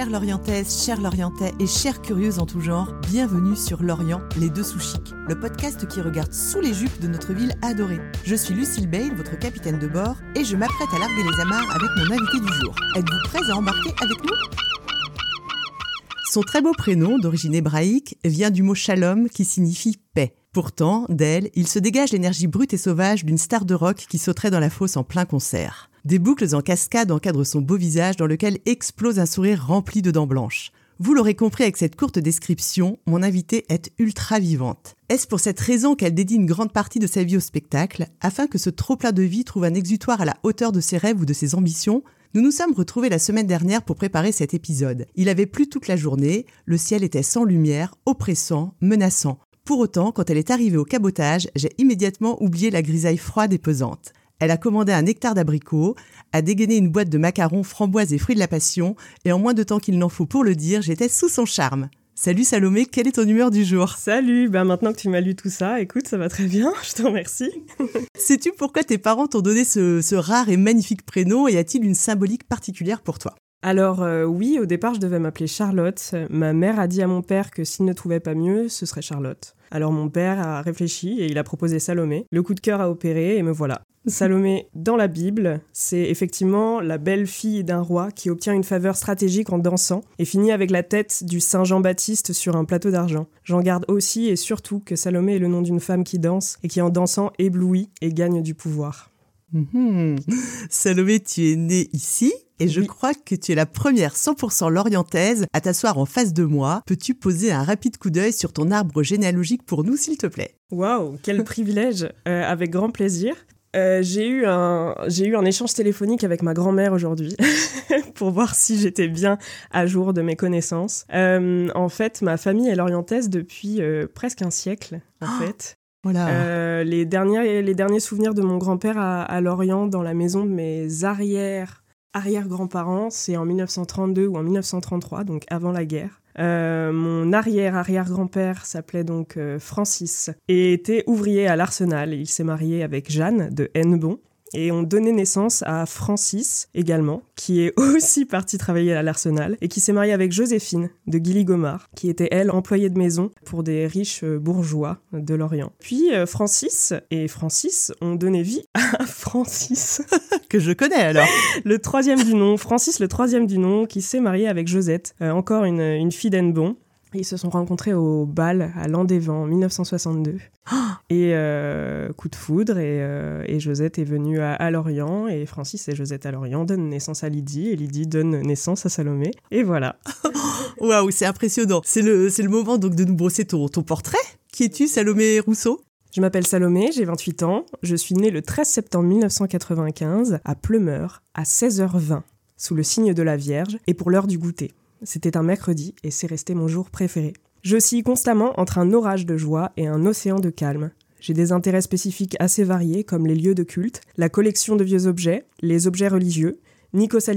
Chères Lorientaises, chers Lorientais et chères curieuses en tout genre, bienvenue sur Lorient, les deux sous le podcast qui regarde sous les jupes de notre ville adorée. Je suis Lucille Bale, votre capitaine de bord, et je m'apprête à larguer les amarres avec mon invité du jour. Êtes-vous prêts à embarquer avec nous? Son très beau prénom, d'origine hébraïque, vient du mot shalom qui signifie paix. Pourtant, d'elle, il se dégage l'énergie brute et sauvage d'une star de rock qui sauterait dans la fosse en plein concert. Des boucles en cascade encadrent son beau visage dans lequel explose un sourire rempli de dents blanches. Vous l'aurez compris avec cette courte description, mon invitée est ultra vivante. Est-ce pour cette raison qu'elle dédie une grande partie de sa vie au spectacle, afin que ce trop-plein de vie trouve un exutoire à la hauteur de ses rêves ou de ses ambitions? Nous nous sommes retrouvés la semaine dernière pour préparer cet épisode. Il avait plu toute la journée, le ciel était sans lumière, oppressant, menaçant. Pour autant, quand elle est arrivée au cabotage, j'ai immédiatement oublié la grisaille froide et pesante. Elle a commandé un hectare d'abricots, a dégainé une boîte de macarons, framboises et fruits de la passion, et en moins de temps qu'il n'en faut pour le dire, j'étais sous son charme. Salut Salomé, quelle est ton humeur du jour? Salut, ben maintenant que tu m'as lu tout ça, écoute, ça va très bien, je te remercie. Sais-tu pourquoi tes parents t'ont donné ce, ce rare et magnifique prénom et a-t-il une symbolique particulière pour toi? Alors euh, oui, au départ, je devais m'appeler Charlotte. Ma mère a dit à mon père que s'il ne trouvait pas mieux, ce serait Charlotte. Alors mon père a réfléchi et il a proposé Salomé. Le coup de cœur a opéré et me voilà. Salomé, dans la Bible, c'est effectivement la belle fille d'un roi qui obtient une faveur stratégique en dansant et finit avec la tête du Saint Jean-Baptiste sur un plateau d'argent. J'en garde aussi et surtout que Salomé est le nom d'une femme qui danse et qui en dansant éblouit et gagne du pouvoir. Mhm. Salomé, tu es née ici? Et je crois que tu es la première 100% lorientaise à t'asseoir en face de moi. Peux-tu poser un rapide coup d'œil sur ton arbre généalogique pour nous, s'il te plaît? Waouh, quel privilège euh, Avec grand plaisir. Euh, j'ai eu un j'ai eu un échange téléphonique avec ma grand-mère aujourd'hui pour voir si j'étais bien à jour de mes connaissances. Euh, en fait, ma famille est lorientaise depuis presque un siècle en Oh fait. Voilà. les derniers les derniers souvenirs de mon grand-père à, à Lorient dans la maison de mes arrières arrière-grands-parents, c'est en 1932 ou en 1933, donc avant la guerre. Euh, mon arrière-arrière-grand-père s'appelait donc euh, Francis et était ouvrier à l'Arsenal. Il s'est marié avec Jeanne de Hennebon. Et ont donné naissance à Francis également, qui est aussi parti travailler à l'Arsenal, et qui s'est marié avec Joséphine de Guilly-Gomard, qui était elle employée de maison pour des riches euh, bourgeois de l'Orient. Puis euh, Francis et Francis ont donné vie à Francis, que je connais alors. le troisième du nom, Francis le troisième du nom, qui s'est marié avec Josette, euh, encore une, une fille d'Hennebon. Ils se sont rencontrés au bal à Landévent en 1962. Et euh, coup de foudre, et, euh, et Josette est venue à, à, Lorient, et Francis et Josette à Lorient donnent naissance à Lydie, et Lydie donne naissance à Salomé. Et voilà. Waouh, c'est impressionnant. C'est le, c'est le moment donc de nous brosser ton, ton portrait. Qui es-tu, Salomé Rousseau? Je m'appelle Salomé, j'ai 28 ans. Je suis née le 13 septembre 1995 à Pleumeur, à 16h20, sous le signe de la Vierge, et pour l'heure du goûter. C'était un mercredi et c'est resté mon jour préféré. J'oscille constamment entre un orage de joie et un océan de calme. J'ai des intérêts spécifiques assez variés comme les lieux de culte, la collection de vieux objets, les objets religieux, Nikos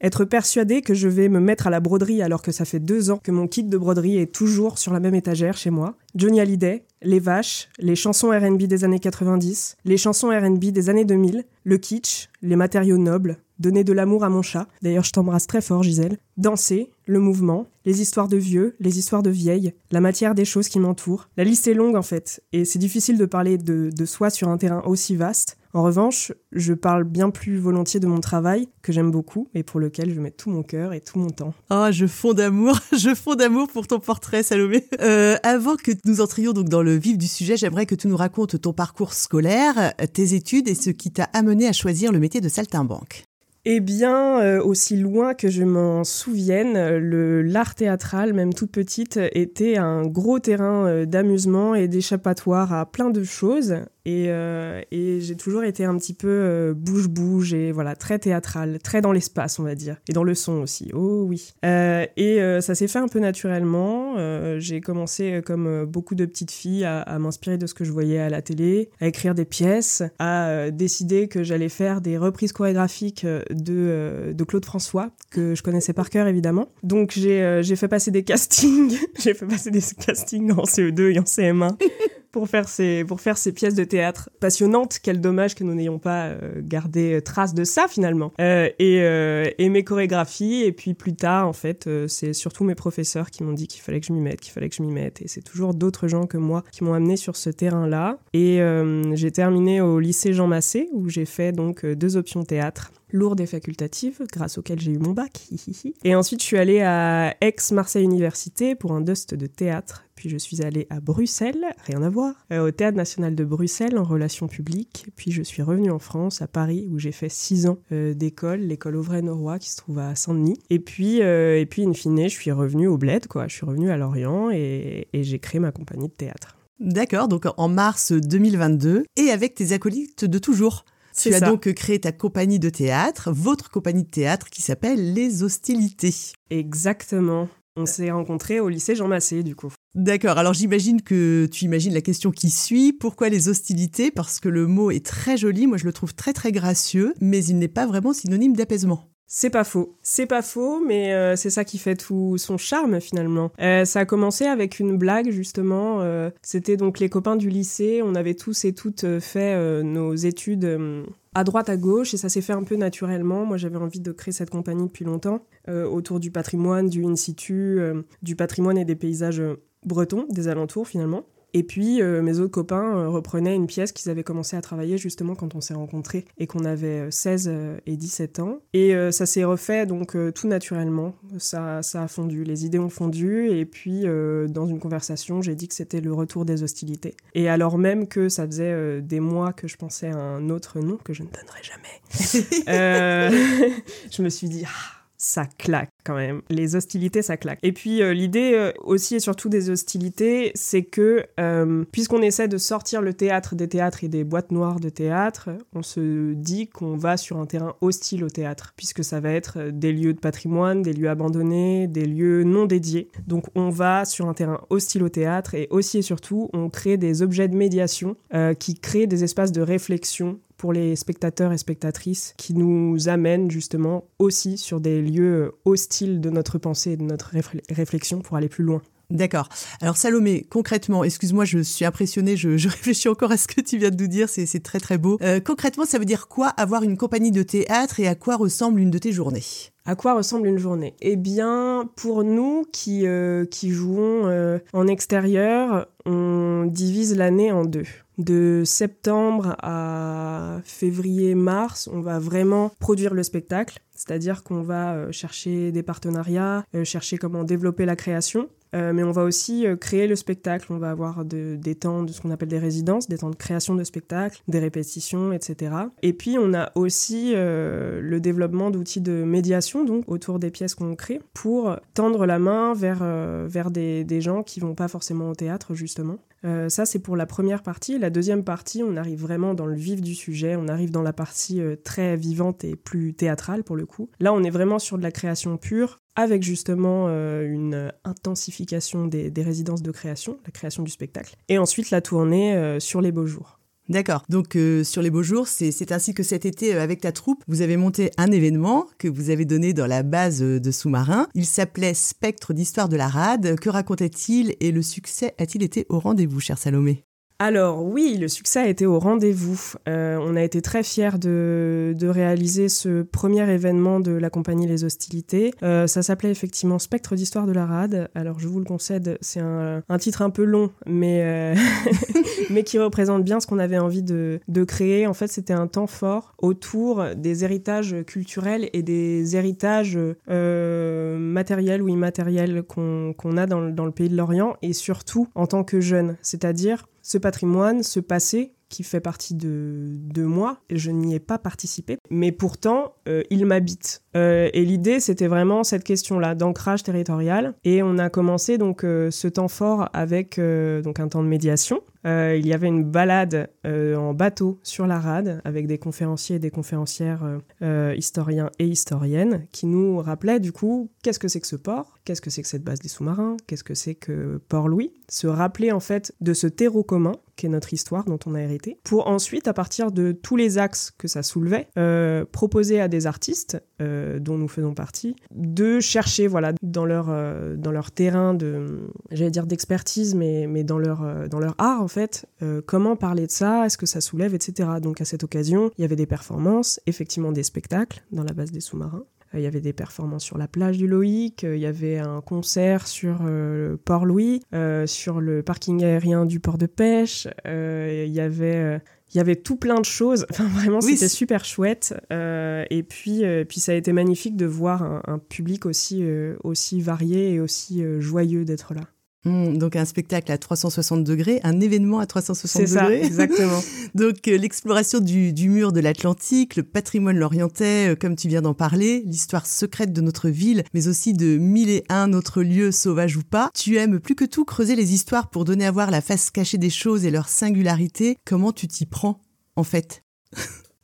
être persuadé que je vais me mettre à la broderie alors que ça fait deux ans que mon kit de broderie est toujours sur la même étagère chez moi, Johnny Hallyday, les vaches, les chansons RB des années 90, les chansons RB des années 2000, le kitsch, les matériaux nobles, donner de l'amour à mon chat, d'ailleurs je t'embrasse très fort Gisèle, danser, le mouvement, les histoires de vieux, les histoires de vieilles, la matière des choses qui m'entourent. La liste est longue en fait, et c'est difficile de parler de, de soi sur un terrain aussi vaste. En revanche, je parle bien plus volontiers de mon travail, que j'aime beaucoup, et pour lequel je mets tout mon cœur et tout mon temps. Oh, je fonds d'amour, je fonds d'amour pour ton portrait, Salomé. Euh, avant que nous entrions donc dans le vif du sujet, j'aimerais que tu nous racontes ton parcours scolaire, tes études et ce qui t'a amené à choisir le métier de saltimbanque. Eh bien, euh, aussi loin que je m'en souvienne, le l'art théâtral, même toute petite, était un gros terrain euh, d'amusement et d'échappatoire à plein de choses. Et, euh, et j'ai toujours été un petit peu euh, bouge-bouge et voilà, très théâtral, très dans l'espace, on va dire. Et dans le son aussi, oh oui. Euh, et ça s'est fait un peu naturellement. j'ai commencé, comme beaucoup de petites filles, à, m'inspirer de ce que je voyais à la télé, à écrire des pièces, à décider que j'allais faire des reprises chorégraphiques de Claude François, que je connaissais par cœur évidemment. Donc j'ai fait passer des castings, j'ai fait passer des castings en CE2 et en CM1 pour faire ces pour faire ces pièces de théâtre passionnantes. Quel dommage que nous n'ayons pas gardé trace de ça finalement. et, et mes chorégraphies et puis plus tard en fait c'est surtout mes professeurs qui m'ont dit qu'il fallait que je m'y mette, qu'il fallait que je m'y mette et c'est toujours d'autres gens que moi qui m'ont amené sur ce terrain-là. Et j'ai terminé au lycée Jean Massé où j'ai fait donc deux options théâtre lourde et facultative, grâce auquel j'ai eu mon bac. et ensuite, je suis allée à Aix-Marseille Université pour un dust de théâtre. Puis je suis allée à Bruxelles, rien à voir, euh, au Théâtre National de Bruxelles en relations publiques. Puis je suis revenue en France, à Paris, où j'ai fait six ans euh, d'école, l'école Auvray-Norrois qui se trouve à Saint-Denis. Et puis, euh, et puis, in fine, je suis revenue au Bled, quoi. Je suis revenue à Lorient et, et j'ai créé ma compagnie de théâtre. D'accord, donc en mars 2022, et avec tes acolytes de toujours. Tu as donc créé ta compagnie de théâtre, votre compagnie de théâtre qui s'appelle Les Hostilités. Exactement. On s'est rencontrés au lycée Jean Massé, du coup. D'accord, alors j'imagine que tu imagines la question qui suit. Pourquoi les hostilités? Parce que le mot est très joli, moi je le trouve très très gracieux, mais il n'est pas vraiment synonyme d'apaisement. C'est pas faux. C'est pas faux, mais euh, c'est ça qui fait tout son charme finalement. Euh, ça a commencé avec une blague justement. Euh, c'était donc les copains du lycée. On avait tous et toutes fait nos études à droite à gauche et ça s'est fait un peu naturellement. Moi j'avais envie de créer cette compagnie depuis longtemps autour du patrimoine, du in situ, du patrimoine et des paysages bretons, des alentours finalement. Et puis euh, mes autres copains euh, reprenaient une pièce qu'ils avaient commencé à travailler justement quand on s'est rencontrés et qu'on avait 16 euh, et 17 ans. Et ça s'est refait donc tout naturellement. Ça, ça a fondu, les idées ont fondu. Et puis dans une conversation, j'ai dit que c'était le retour des hostilités. Et alors même que ça faisait des mois que je pensais à un autre nom que je ne donnerai jamais, je me suis dit... Ah, ça claque quand même. Les hostilités, ça claque. Et puis euh, l'idée euh, aussi et surtout des hostilités, c'est que euh, puisqu'on essaie de sortir le théâtre des théâtres et des boîtes noires de théâtre, on se dit qu'on va sur un terrain hostile au théâtre, puisque ça va être des lieux de patrimoine, des lieux abandonnés, des lieux non dédiés. Donc on va sur un terrain hostile au théâtre et aussi et surtout on crée des objets de médiation qui créent des espaces de réflexion pour les spectateurs et spectatrices qui nous amènent justement aussi sur des lieux hostiles de notre pensée et de notre réflexion pour aller plus loin. D'accord. Alors Salomé, concrètement, excuse-moi, je suis impressionnée, je, réfléchis encore à ce que tu viens de nous dire, c'est très très beau. Euh, concrètement, ça veut dire quoi avoir une compagnie de théâtre et à quoi ressemble une de tes journées? À quoi ressemble une journée? Eh bien, pour nous qui, euh, qui jouons euh, en extérieur, on divise l'année en deux. De septembre à février-mars, on va vraiment produire le spectacle, c'est-à-dire qu'on va chercher des partenariats, chercher comment développer la création. Euh, mais on va aussi euh, créer le spectacle. On va avoir des temps de ce qu'on appelle des résidences, des temps de création de spectacle, des répétitions, etc. Et puis on a aussi euh, le développement d'outils de médiation donc autour des pièces qu'on crée pour tendre la main vers, vers des, des gens qui vont pas forcément au théâtre justement. Ça, c'est pour la première partie. La deuxième partie, on arrive vraiment dans le vif du sujet, on arrive dans la partie très vivante et plus théâtrale pour le coup. Là, on est vraiment sur de la création pure, avec justement euh, une intensification des, résidences de création, la création du spectacle, et ensuite la tournée euh, sur les beaux jours. D'accord. Donc euh, sur les beaux jours, c'est ainsi que cet été, avec ta troupe, vous avez monté un événement que vous avez donné dans la base de sous-marin. Il s'appelait Spectre d'histoire de la rade. Que racontait-il et le succès a-t-il été au rendez-vous, cher Salomé? Alors oui, le succès a été au rendez-vous. Euh, on a été très fiers de, réaliser ce premier événement de la compagnie Les Hostilités. Euh, ça s'appelait effectivement Spectre d'histoire de la rade. Alors je vous le concède, c'est un, titre un peu long, mais, euh, mais qui représente bien ce qu'on avait envie de, créer. En fait, c'était un temps fort autour des héritages culturels et des héritages matériels ou immatériels qu'on a dans, dans le pays de l'Orient, et surtout en tant que jeunes, c'est-à-dire ce patrimoine, ce passé qui fait partie de, de moi, je n'y ai pas participé, mais pourtant, euh, il m'habite. Euh, et l'idée, c'était vraiment cette question-là, d'ancrage territorial. Et on a commencé donc euh, ce temps fort avec donc un temps de médiation. Il y avait une balade en bateau sur la rade avec des conférenciers et des conférencières historiens et historiennes qui nous rappelaient du coup qu'est-ce que c'est que ce port, qu'est-ce que c'est que cette base des sous-marins, qu'est-ce que c'est que Port-Louis? Se rappeler en fait de ce terreau commun qu'est notre histoire dont on a hérité, pour ensuite, à partir de tous les axes que ça soulevait, euh, proposer à des artistes, euh, dont nous faisons partie, de chercher voilà, dans, leur, euh, dans leur terrain de, j'allais dire d'expertise, mais, mais dans, leur, dans leur art, en fait, comment parler de ça, est-ce que ça soulève, etc. Donc à cette occasion, il y avait des performances, effectivement des spectacles dans la base des sous-marins. Il y avait des performances sur la plage du Loïc, il y avait un concert sur Port-Louis, sur le parking aérien du port de pêche, il y avait il y avait tout plein de choses. Enfin, vraiment, c'était super chouette. Euh, et puis, euh, puis, ça a été magnifique de voir un, public aussi, euh, aussi varié et aussi joyeux d'être là. Mmh, donc un spectacle à 360 degrés, un événement à 360 degrés. C'est ça, exactement. donc l'exploration du, du, mur de l'Atlantique, le patrimoine lorientais, comme tu viens d'en parler, l'histoire secrète de notre ville, mais aussi de mille et un autres lieux sauvages ou pas. Tu aimes plus que tout creuser les histoires pour donner à voir la face cachée des choses et leur singularité. Comment tu t'y prends, en fait?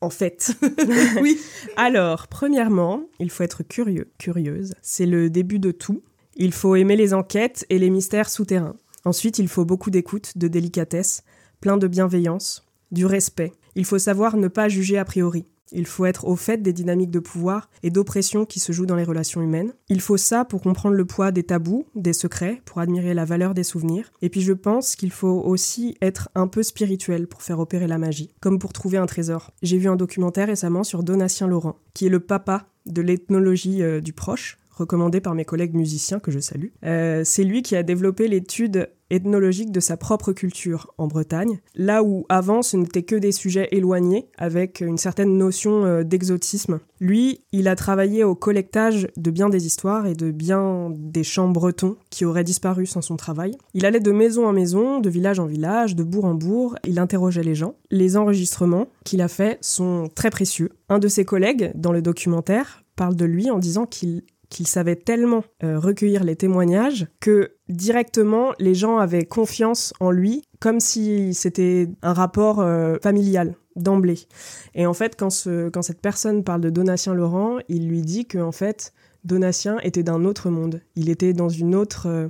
En fait. oui. Alors, premièrement, il faut être curieux, curieuse. C'est le début de tout. Il faut aimer les enquêtes et les mystères souterrains. Ensuite, il faut beaucoup d'écoute, de délicatesse, plein de bienveillance, du respect. Il faut savoir ne pas juger a priori. Il faut être au fait des dynamiques de pouvoir et d'oppression qui se jouent dans les relations humaines. Il faut ça pour comprendre le poids des tabous, des secrets, pour admirer la valeur des souvenirs. Et puis je pense qu'il faut aussi être un peu spirituel pour faire opérer la magie, comme pour trouver un trésor. J'ai vu un documentaire récemment sur Donatien Laurent, qui est le papa de l'ethnologie euh, du proche, recommandé par mes collègues musiciens que je salue. Euh, c'est lui qui a développé l'étude ethnologique de sa propre culture en Bretagne, là où avant ce n'était que des sujets éloignés avec une certaine notion euh, d'exotisme. Lui, il a travaillé au collectage de bien des histoires et de bien des chants bretons qui auraient disparu sans son travail. Il allait de maison en maison, de village en village, de bourg en bourg, il interrogeait les gens. Les enregistrements qu'il a faits sont très précieux. Un de ses collègues, dans le documentaire, parle de lui en disant qu'il qu'il savait tellement euh, recueillir les témoignages que directement les gens avaient confiance en lui comme si c'était un rapport euh, familial d'emblée. Et en fait, quand, quand cette personne parle de Donatien Laurent, il lui dit que en fait, Donatien était d'un autre monde. Il était dans une autre, euh,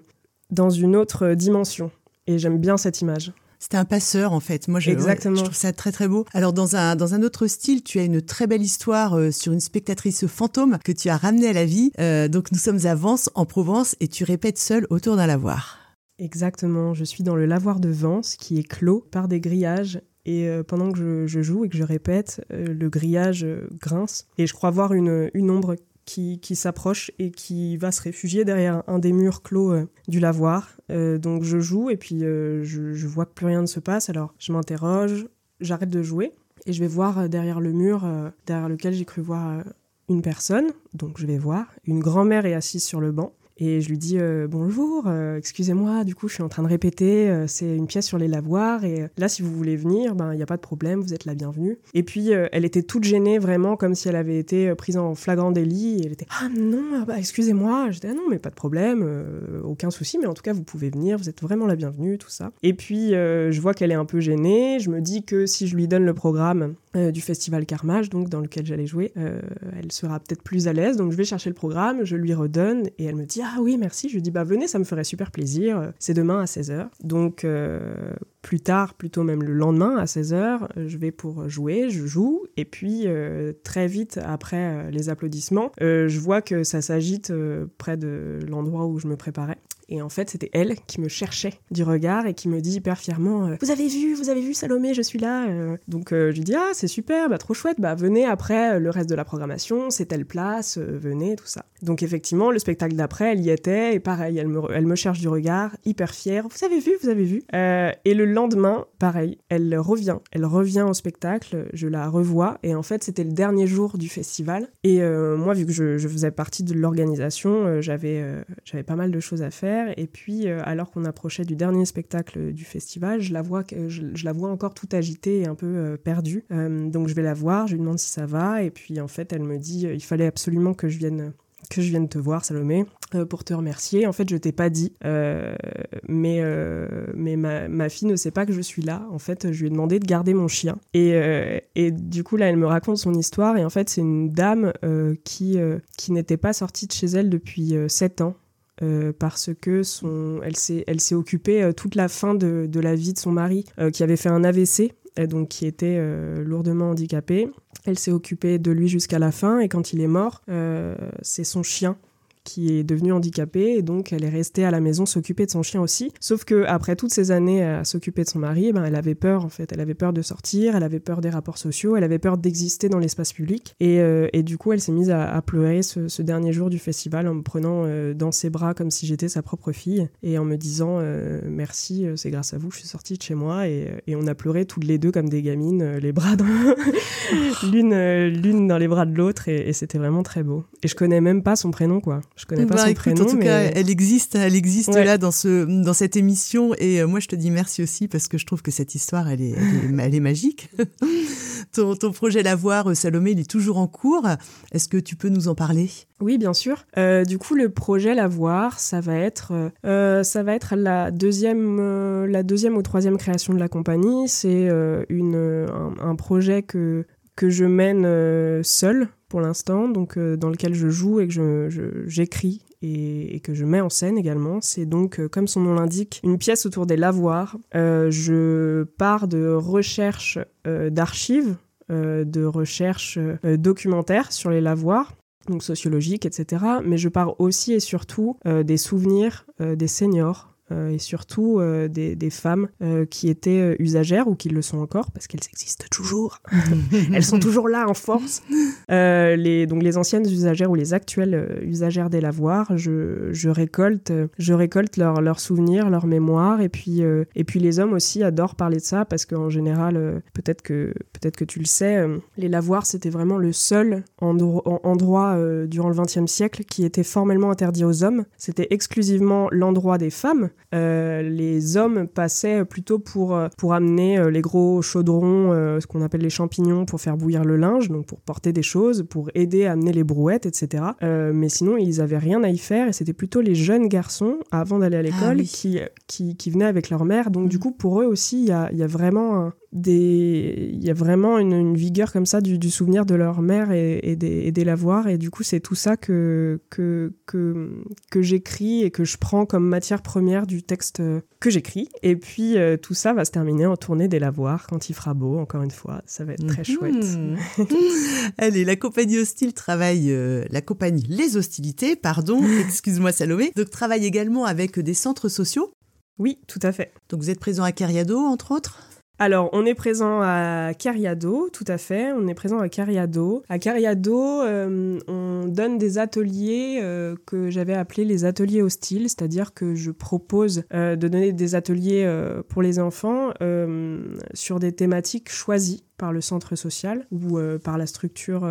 dans une autre dimension. Et j'aime bien cette image. C'était un passeur en fait. Moi, je, Exactement. je trouve ça très très beau. Alors dans un dans un autre style, tu as une très belle histoire euh, sur une spectatrice fantôme que tu as ramenée à la vie. Euh, donc nous sommes à Vence en Provence et tu répètes seule autour d'un lavoir. Exactement. Je suis dans le lavoir de Vence qui est clos par des grillages et euh, pendant que je, joue et que je répète, le grillage grince. Et je crois voir une, une ombre qui, s'approche et qui va se réfugier derrière un des murs clos euh, du lavoir. Euh, donc je joue et puis euh, je, vois que plus rien ne se passe. Alors je m'interroge, j'arrête de jouer et je vais voir derrière le mur derrière lequel j'ai cru voir une personne. Donc je vais voir. Une grand-mère est assise sur le banc. Et je lui dis euh, bonjour, euh, excusez-moi, du coup je suis en train de répéter, euh, c'est une pièce sur les lavoirs et là si vous voulez venir, ben il n'y a pas de problème, vous êtes la bienvenue. Et puis elle était toute gênée vraiment comme si elle avait été prise en flagrant délit et elle était ah non, bah excusez-moi, j'étais ah non mais pas de problème, aucun souci, mais en tout cas vous pouvez venir, vous êtes vraiment la bienvenue, tout ça. Et puis je vois qu'elle est un peu gênée, je me dis que si je lui donne le programme du festival Carmage, donc dans lequel j'allais jouer, elle sera peut-être plus à l'aise, donc je vais chercher le programme, je lui redonne et elle me dit ah oui, merci. Je dis Bah venez, ça me ferait super plaisir. C'est demain à 16h. Donc euh, plus tard, plutôt même le lendemain à 16h, je vais pour jouer, je joue. Et puis euh, très vite après euh, les applaudissements, je vois que ça s'agite près de l'endroit où je me préparais. Et en fait, c'était elle qui me cherchait du regard et qui me dit hyper fièrement euh, Vous avez vu, vous avez vu Salomé, je suis là. Euh. Donc euh, je lui dis Ah, c'est super, bah, trop chouette, bah venez après le reste de la programmation, c'est telle place, venez, tout ça. Donc effectivement, le spectacle d'après, elle y était et pareil, elle me, elle cherche du regard, hyper fière Vous avez vu, vous avez vu. et le lendemain, pareil, elle revient, elle revient au spectacle, je la revois et en fait, c'était le dernier jour du festival. Et moi, vu que je, je faisais partie de l'organisation, j'avais j'avais pas mal de choses à faire. Et puis, euh, alors qu'on approchait du dernier spectacle du festival, je la vois, je, la vois encore tout agitée et un peu euh, perdue. Euh, donc, je vais la voir, je lui demande si ça va. Et puis, en fait, elle me dit il fallait absolument que je vienne que je vienne te voir, Salomé, pour te remercier. En fait, je t'ai pas dit, mais, mais ma, fille ne sait pas que je suis là. En fait, je lui ai demandé de garder mon chien. Et, et du coup, là, elle me raconte son histoire. Et en fait, c'est une dame qui, qui n'était pas sortie de chez elle depuis 7 ans. Parce que son, elle s'est occupée toute la fin de, de, la vie de son mari qui avait fait un AVC donc qui était lourdement handicapé. Elle s'est occupée de lui jusqu'à la fin et quand il est mort, c'est son chien qui est devenue handicapée et donc elle est restée à la maison s'occuper de son chien aussi. Sauf que après toutes ces années à s'occuper de son mari, ben elle avait peur en fait, elle avait peur de sortir, elle avait peur des rapports sociaux, elle avait peur d'exister dans l'espace public et, euh, et, du coup elle s'est mise à, pleurer ce, dernier jour du festival en me prenant euh, dans ses bras comme si j'étais sa propre fille et en me disant euh, merci, c'est grâce à vous je suis sortie de chez moi et, et, on a pleuré toutes les deux comme des gamines, les bras dans l'une l'une dans les bras de l'autre et, et c'était vraiment très beau. Et je connais même pas son prénom quoi. Je connais pas bah, son prénom. En tout cas, elle existe, elle existe là dans ce dans cette émission. Et euh, moi, je te dis merci aussi parce que je trouve que cette histoire, elle est, elle est, magique. ton, ton, projet Lavoir, euh, Salomé, il est toujours en cours. Est-ce que tu peux nous en parler? Oui, bien sûr. Euh, du coup, le projet Lavoir, ça va être ça va être la deuxième la deuxième ou troisième création de la compagnie. C'est une un, un, projet que que je mène seul pour l'instant, donc euh, dans lequel je joue et que j'écris et, que je mets en scène également. C'est donc, euh, comme son nom l'indique, une pièce autour des lavoirs. Euh, je pars de recherches d'archives, de recherches documentaires sur les lavoirs donc sociologiques, etc. Mais je pars aussi et surtout des souvenirs des seniors et surtout euh, des, des, femmes euh, qui étaient usagères ou qui le sont encore parce qu'elles existent toujours. Elles sont toujours là en force. les, donc les anciennes usagères ou les actuelles usagères des lavoirs, je, je récolte, je récolte leurs leur souvenirs, leurs mémoires et puis, et puis les hommes aussi adorent parler de ça parce qu'en général, peut-être que, peut que tu le sais, les lavoirs c'était vraiment le seul endroit durant le XXe siècle qui était formellement interdit aux hommes. C'était exclusivement l'endroit des femmes euh, les hommes passaient plutôt pour, euh, pour amener euh, les gros chaudrons, ce qu'on appelle les champignons, pour faire bouillir le linge, donc pour porter des choses, pour aider à amener les brouettes, etc. mais sinon, ils avaient rien à y faire et c'était plutôt les jeunes garçons, avant d'aller à ah l'école, qui, qui, qui, venaient avec leur mère. Donc, du mmh. coup, pour eux aussi, il y a, y a, vraiment des il y a vraiment une, vigueur comme ça du, souvenir de leur mère et, des, et lavoirs et du coup c'est tout ça que que, que, que j'écris et que je prends comme matière première du texte que j'écris. Et puis euh, tout ça va se terminer en tournée des lavoirs quand il fera beau encore une fois. Ça va être très mhm. chouette. Allez la compagnie hostile travaille euh, la compagnie les hostilités pardon excuse-moi Salomé donc travaille également avec des centres sociaux. Oui, tout à fait. Donc vous êtes présent à Cariado, entre autres? Alors, on est présent à Cariado, tout à fait. On est présent à Cariado. À Cariado, euh, on donne des ateliers euh, que j'avais appelés les ateliers hostiles, c'est-à-dire que je propose euh, de donner des ateliers pour les enfants sur des thématiques choisies par le centre social ou par la structure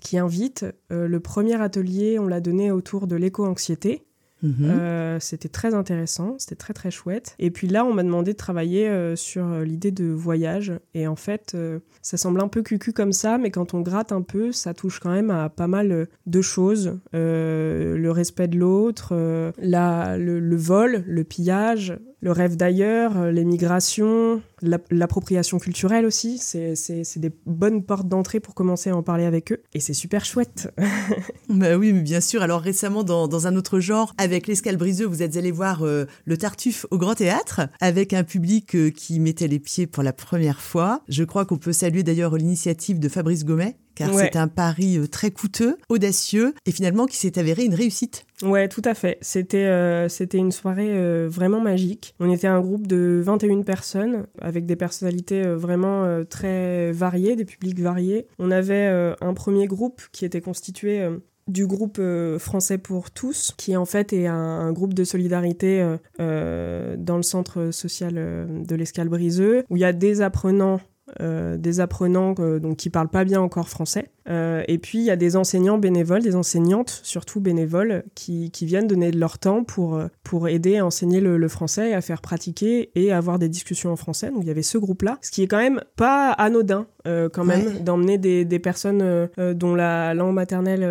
qui invite. le premier atelier, on l'a donné autour de l'éco-anxiété. Mhm. Euh, c'était très intéressant, c'était très très chouette. Et puis là, on m'a demandé de travailler euh, sur euh, l'idée de voyage. Et en fait, ça semble un peu cucu comme ça, mais quand on gratte un peu, ça touche quand même à pas mal de choses. le respect de l'autre, le, vol, le pillage, le rêve d'ailleurs, euh, l'émigration, l'appropriation culturelle aussi. C'est des bonnes portes d'entrée pour commencer à en parler avec eux. Et c'est super chouette. bah oui, mais bien sûr. Alors récemment, dans, un autre genre, avec l'escale briseux, vous êtes allé voir euh, le Tartuffe au Grand Théâtre, avec un public euh, qui mettait les pieds pour la première fois. Je crois qu'on peut saluer d'ailleurs l'initiative de Fabrice Gomet, car c'est un pari euh, très coûteux, audacieux et finalement qui s'est avéré une réussite. Ouais, tout à fait. C'était euh, c'était une soirée euh, vraiment magique. On était un groupe de 21 personnes avec des personnalités vraiment très variées, des publics variés. On avait un premier groupe qui était constitué du groupe Français pour tous, qui en fait est un, groupe de solidarité dans le centre social de l'Escale Briseux, où il y a des apprenants euh, des apprenants euh, donc, qui parlent pas bien encore français. Euh, et puis il y a des enseignants bénévoles, des enseignantes surtout bénévoles, qui, qui viennent donner de leur temps pour, pour aider à enseigner le, français, à faire pratiquer et avoir des discussions en français. Donc il y avait ce groupe-là, ce qui est quand même pas anodin quand même d'emmener des, des, personnes dont la langue maternelle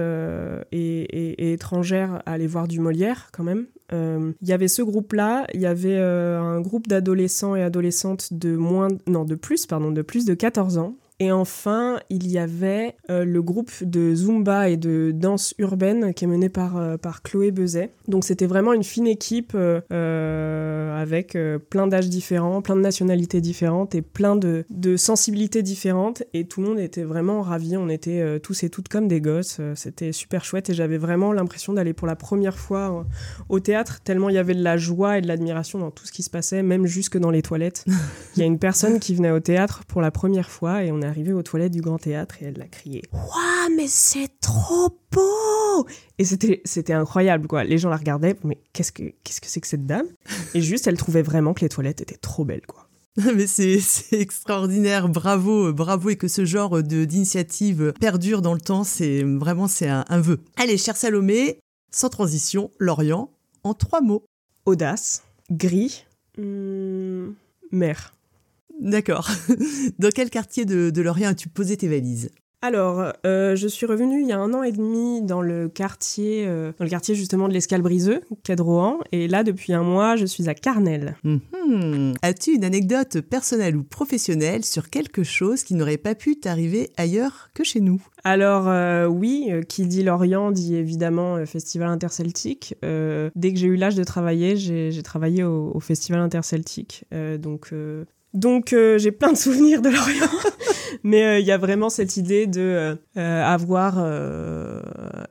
est, est, étrangère à aller voir du Molière quand même. Il y avait ce groupe-là, il y avait un groupe d'adolescents et adolescentes de moins, non, de plus, pardon, de plus de 14 ans Et enfin, il y avait euh, le groupe de Zumba et de danse urbaine qui est mené par, euh, par Chloé Bezet. Donc c'était vraiment une fine équipe euh, avec plein d'âges différents, plein de nationalités différentes et plein de, de, sensibilités différentes. Et tout le monde était vraiment ravi. On était tous et toutes comme des gosses. C'était super chouette et j'avais vraiment l'impression d'aller pour la première fois au théâtre, tellement il y avait de la joie et de l'admiration dans tout ce qui se passait, même jusque dans les toilettes. Il y a une personne qui venait au théâtre pour la première fois et on est arrivé aux toilettes du Grand Théâtre et elle l'a crié Waouh, mais c'est trop beau Et c'était, c'était incroyable, quoi. Les gens la regardaient, mais qu'est-ce que, qu'est-ce que c'est que cette dame? Et juste, elle trouvait vraiment que les toilettes étaient trop belles, quoi. Mais c'est, extraordinaire, bravo, bravo, et que ce genre de, d'initiative perdure dans le temps, c'est vraiment c'est un, vœu. Allez, cher Salomé, sans transition, Lorient, en trois mots. Audace, gris, hmm, mer. D'accord. Dans quel quartier de, de Lorient as-tu posé tes valises? Alors, euh, je suis revenue il y a un an et demi dans le quartier, euh, dans le quartier justement de l'Escale Briseux, Cadroan, et là depuis un mois, je suis à Carnel. Mhm. As-tu une anecdote personnelle ou professionnelle sur quelque chose qui n'aurait pas pu t'arriver ailleurs que chez nous? Alors euh, oui, qui dit Lorient dit évidemment Festival Interceltique. dès que j'ai eu l'âge de travailler, j'ai travaillé au, au, Festival Interceltique, donc donc euh, j'ai plein de souvenirs de Lorient, mais euh, il y a vraiment cette idée de euh, avoir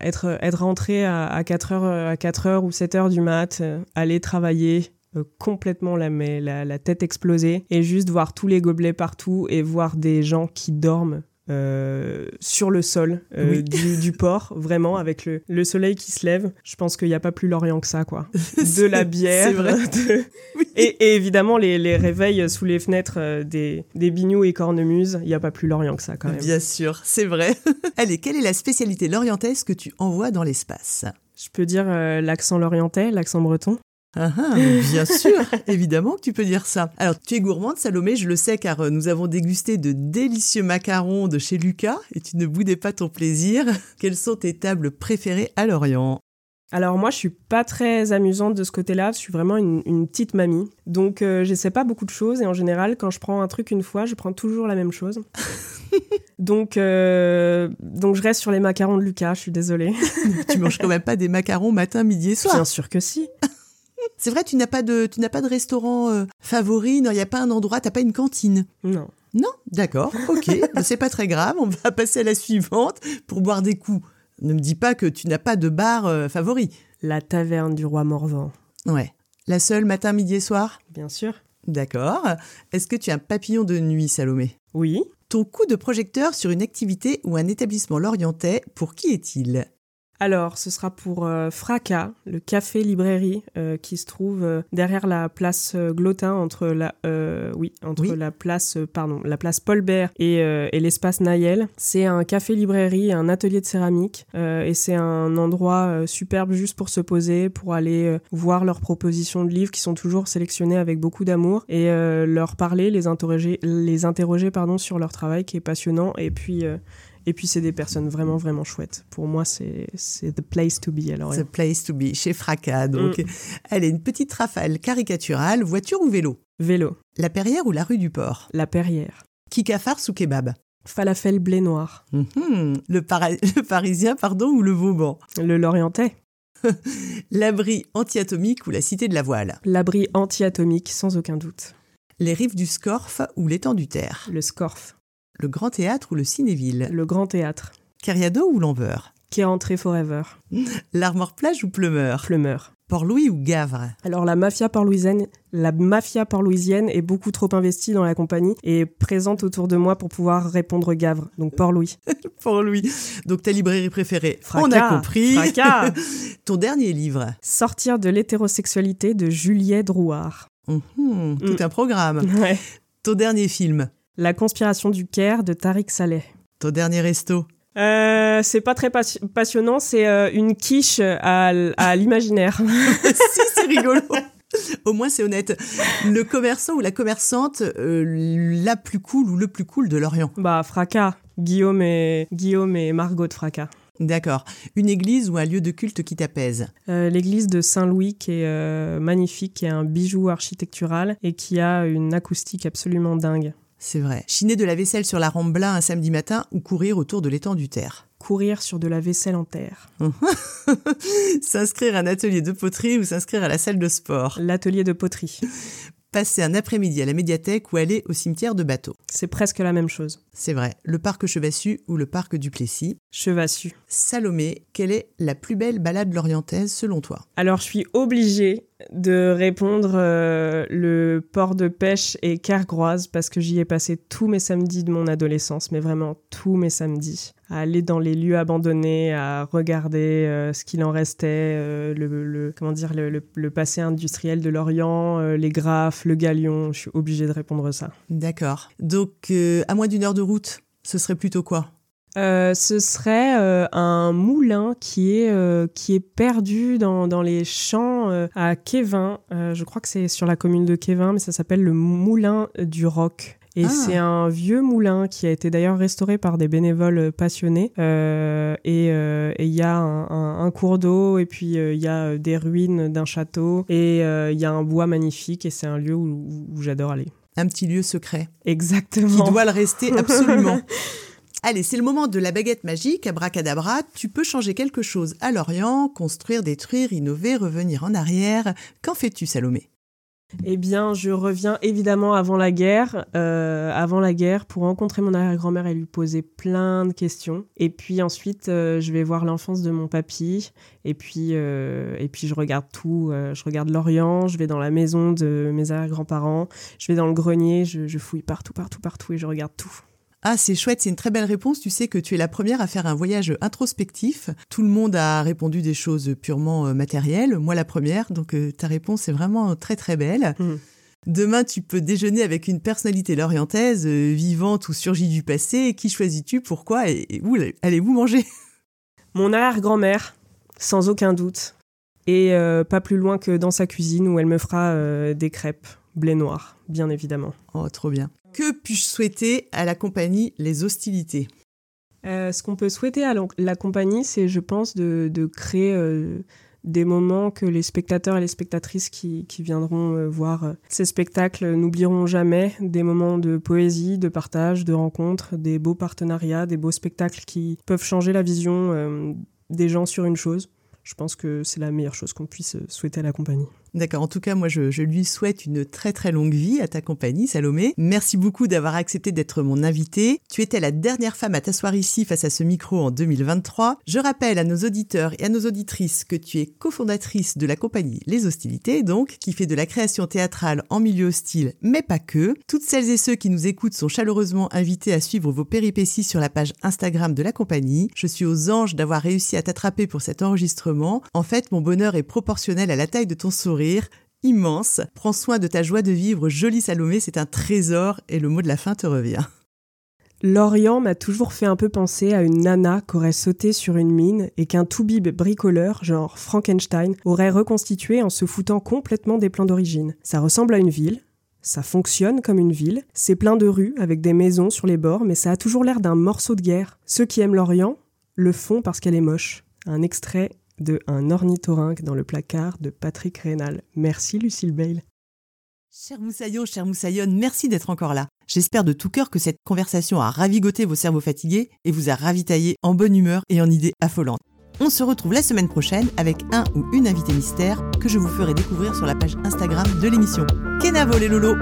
être rentré à, 4 heures à 4 heures ou 7 heures du mat, aller travailler complètement la, la, la tête explosée et juste voir tous les gobelets partout et voir des gens qui dorment euh, sur le sol euh, du, port, vraiment, avec le, soleil qui se lève. Je pense qu'il n'y a pas plus l'Orient que ça, quoi. De la bière. Vrai. Et, évidemment, les, réveils sous les fenêtres euh, des, des bignous et cornemuses, il n'y a pas plus l'Orient que ça, quand même. Bien sûr, c'est vrai. Allez, quelle est la spécialité lorientaise que tu envoies dans l'espace? Je peux dire l'accent lorientais, l'accent breton ah, ah bien sûr, évidemment que tu peux dire ça. Alors, tu es gourmande, Salomé, je le sais, car euh, nous avons dégusté de délicieux macarons de chez Lucas et tu ne boudais pas ton plaisir. Quelles sont tes tables préférées à Lorient? Alors moi, je suis pas très amusante de ce côté-là. Je suis vraiment une, petite mamie, donc euh, je sais pas beaucoup de choses. Et en général, quand je prends un truc une fois, je prends toujours la même chose. donc, euh, donc je reste sur les macarons de Lucas. Je suis désolée. tu manges quand même pas des macarons matin, midi et soir? Bien sûr que si. C'est vrai, tu n'as pas de, tu n'as pas de restaurant euh, favori. Non, il n'y a pas un endroit. T'as pas une cantine. Non. Non, d'accord, ok, c'est pas très grave. On va passer à la suivante pour boire des coups. Ne me dis pas que tu n'as pas de bar euh, favori. La taverne du roi Morvan. Ouais. La seule matin, midi et soir? Bien sûr. D'accord. Est-ce que tu as un papillon de nuit, Salomé? Oui. Ton coup de projecteur sur une activité ou un établissement lorientais, pour qui est-il? Alors, ce sera pour euh, Fracas, le café-librairie euh, qui se trouve euh, derrière la place Glotin entre la, oui, entre la place, pardon, la place Paul Bert et, et l'espace Nayel. C'est un café-librairie, un atelier de céramique et c'est un endroit superbe juste pour se poser, pour aller voir leurs propositions de livres qui sont toujours sélectionnées avec beaucoup d'amour et leur parler, les interroger, les interroger pardon sur leur travail qui est passionnant et puis et puis, c'est des personnes vraiment, vraiment chouettes. Pour moi, c'est the place to be. Alors, the place to be, chez Fracas. Donc, mm. elle est une petite rafale caricaturale, voiture ou vélo? Vélo. La Perrière ou la rue du Port? La Perrière. Kikafars ou kebab? Falafel blé noir. Mhm. le, le, parisien, pardon, ou le Vauban? Le lorientais. L'abri antiatomique ou la cité de la voile? L'abri antiatomique, sans aucun doute. Les rives du Scorf ou l'étang du Terre? Le Scorf. Le Grand Théâtre ou le Cinéville? Le Grand Théâtre. Cariado ou L'Enveur? Qui est entré forever. L'Armor Plage ou Plumeur? Plumeur. Port-Louis ou Gavre? Alors la mafia port-louisienne, la mafia port-louisienne est beaucoup trop investie dans la compagnie et présente autour de moi pour pouvoir répondre Gavre. Donc Port-Louis. Port-Louis. Donc ta librairie préférée On a compris. Fracas. Ton dernier livre? Sortir de l'hétérosexualité de Juliette Drouard. Mhm, tout mm. un programme. Ouais. Ton dernier film? La conspiration du Caire de Tariq Saleh. Ton dernier resto euh, c'est pas très passionnant, c'est euh, une quiche à, l'imaginaire. si, c'est rigolo. Au moins, c'est honnête. Le commerçant ou la commerçante euh, la plus cool ou le plus cool de Lorient Bah, Fracas. Guillaume et, Guillaume et Margot de Fracas. D'accord. Une église ou un lieu de culte qui t'apaise? L'église de Saint-Louis qui est magnifique, qui est un bijou architectural et qui a une acoustique absolument dingue. C'est vrai. Chiner de la vaisselle sur la rampe Blin un samedi matin ou courir autour de l'étang du Terre. Courir sur de la vaisselle en terre. s'inscrire à un atelier de poterie ou s'inscrire à la salle de sport. L'atelier de poterie. Passer un après-midi à la médiathèque ou aller au cimetière de bateau. C'est presque la même chose. C'est vrai. Le parc Chevassu ou le parc du Plessis. Chevassu. Salomé, quelle est la plus belle balade lorientaise selon toi? Alors je suis obligée de répondre euh, le port de pêche et Kergroise parce que j'y ai passé tous mes samedis de mon adolescence, mais vraiment tous mes samedis. À aller dans les lieux abandonnés, à regarder euh, ce qu'il en restait, euh, le, comment dire, le, passé industriel de l'Orient, les graphes, le galion. Je suis obligée de répondre ça. D'accord. Donc, à moins d'une heure de route, ce serait plutôt quoi? Euh, ce serait euh, un moulin qui est, euh, qui est perdu dans, dans les champs à Kévin. je crois que c'est sur la commune de Kévin, mais ça s'appelle le moulin du Roc. Et ah. c'est un vieux moulin qui a été d'ailleurs restauré par des bénévoles passionnés. et il y a un, un, cours d'eau, et puis il y a des ruines d'un château, et il y a un bois magnifique, et c'est un lieu où, où j'adore aller. Un petit lieu secret. Exactement. Qui doit le rester absolument. Allez, c'est le moment de la baguette magique, abracadabra, tu peux changer quelque chose à Lorient, construire, détruire, innover, revenir en arrière. Qu'en fais-tu, Salomé? Eh bien, je reviens évidemment avant la guerre, euh, avant la guerre, pour rencontrer mon arrière-grand-mère et lui poser plein de questions. Et puis ensuite, euh, je vais voir l'enfance de mon papy. Et puis, euh, et puis je regarde tout. je regarde l'Orient. Je vais dans la maison de mes arrière-grands-parents. Je vais dans le grenier. je fouille partout, partout, partout, et je regarde tout. Ah, c'est chouette, c'est une très belle réponse. Tu sais que tu es la première à faire un voyage introspectif. Tout le monde a répondu des choses purement euh, matérielles, moi la première, donc euh, ta réponse est vraiment très très belle. Mmh. Demain, tu peux déjeuner avec une personnalité lorientaise, euh, vivante ou surgie du passé. Qui choisis-tu? Pourquoi? Et, où allez-vous manger? Mon arrière-grand-mère, sans aucun doute. Et pas plus loin que dans sa cuisine où elle me fera des crêpes blé noir, bien évidemment. Oh, trop bien. Que puis-je souhaiter à la compagnie Les Hostilités? Euh, Ce qu'on peut souhaiter à la compagnie, c'est, je pense, de, créer euh, des moments que les spectateurs et les spectatrices qui, viendront euh, voir ces spectacles n'oublieront jamais. Des moments de poésie, de partage, de rencontres, des beaux partenariats, des beaux spectacles qui peuvent changer la vision des gens sur une chose. Je pense que c'est la meilleure chose qu'on puisse souhaiter à la compagnie. D'accord. En tout cas, moi, je, lui souhaite une très très longue vie à ta compagnie, Salomé. Merci beaucoup d'avoir accepté d'être mon invité. Tu étais la dernière femme à t'asseoir ici face à ce micro en 2023. Je rappelle à nos auditeurs et à nos auditrices que tu es cofondatrice de la compagnie Les Hostilités, donc, qui fait de la création théâtrale en milieu hostile, mais pas que. Toutes celles et ceux qui nous écoutent sont chaleureusement invités à suivre vos péripéties sur la page Instagram de la compagnie. Je suis aux anges d'avoir réussi à t'attraper pour cet enregistrement. En fait, mon bonheur est proportionnel à la taille de ton sourire immense. Prends soin de ta joie de vivre, jolie Salomé, c'est un trésor et le mot de la fin te revient. L'Orient m'a toujours fait un peu penser à une nana qu'aurait sauté sur une mine et qu'un toubib bricoleur, genre Frankenstein, aurait reconstitué en se foutant complètement des plans d'origine. Ça ressemble à une ville, ça fonctionne comme une ville, c'est plein de rues avec des maisons sur les bords, mais ça a toujours l'air d'un morceau de guerre. Ceux qui aiment l'Orient le font parce qu'elle est moche. Un extrait de Un ornithorynque dans le placard de Patrick Rénal. Merci Lucille Bale. Cher Moussaillon, cher Moussaillonne, merci d'être encore là. J'espère de tout cœur que cette conversation a ravigoté vos cerveaux fatigués et vous a ravitaillé en bonne humeur et en idées affolantes. On se retrouve la semaine prochaine avec un ou une invitée mystère que je vous ferai découvrir sur la page Instagram de l'émission. Kenavo les lolos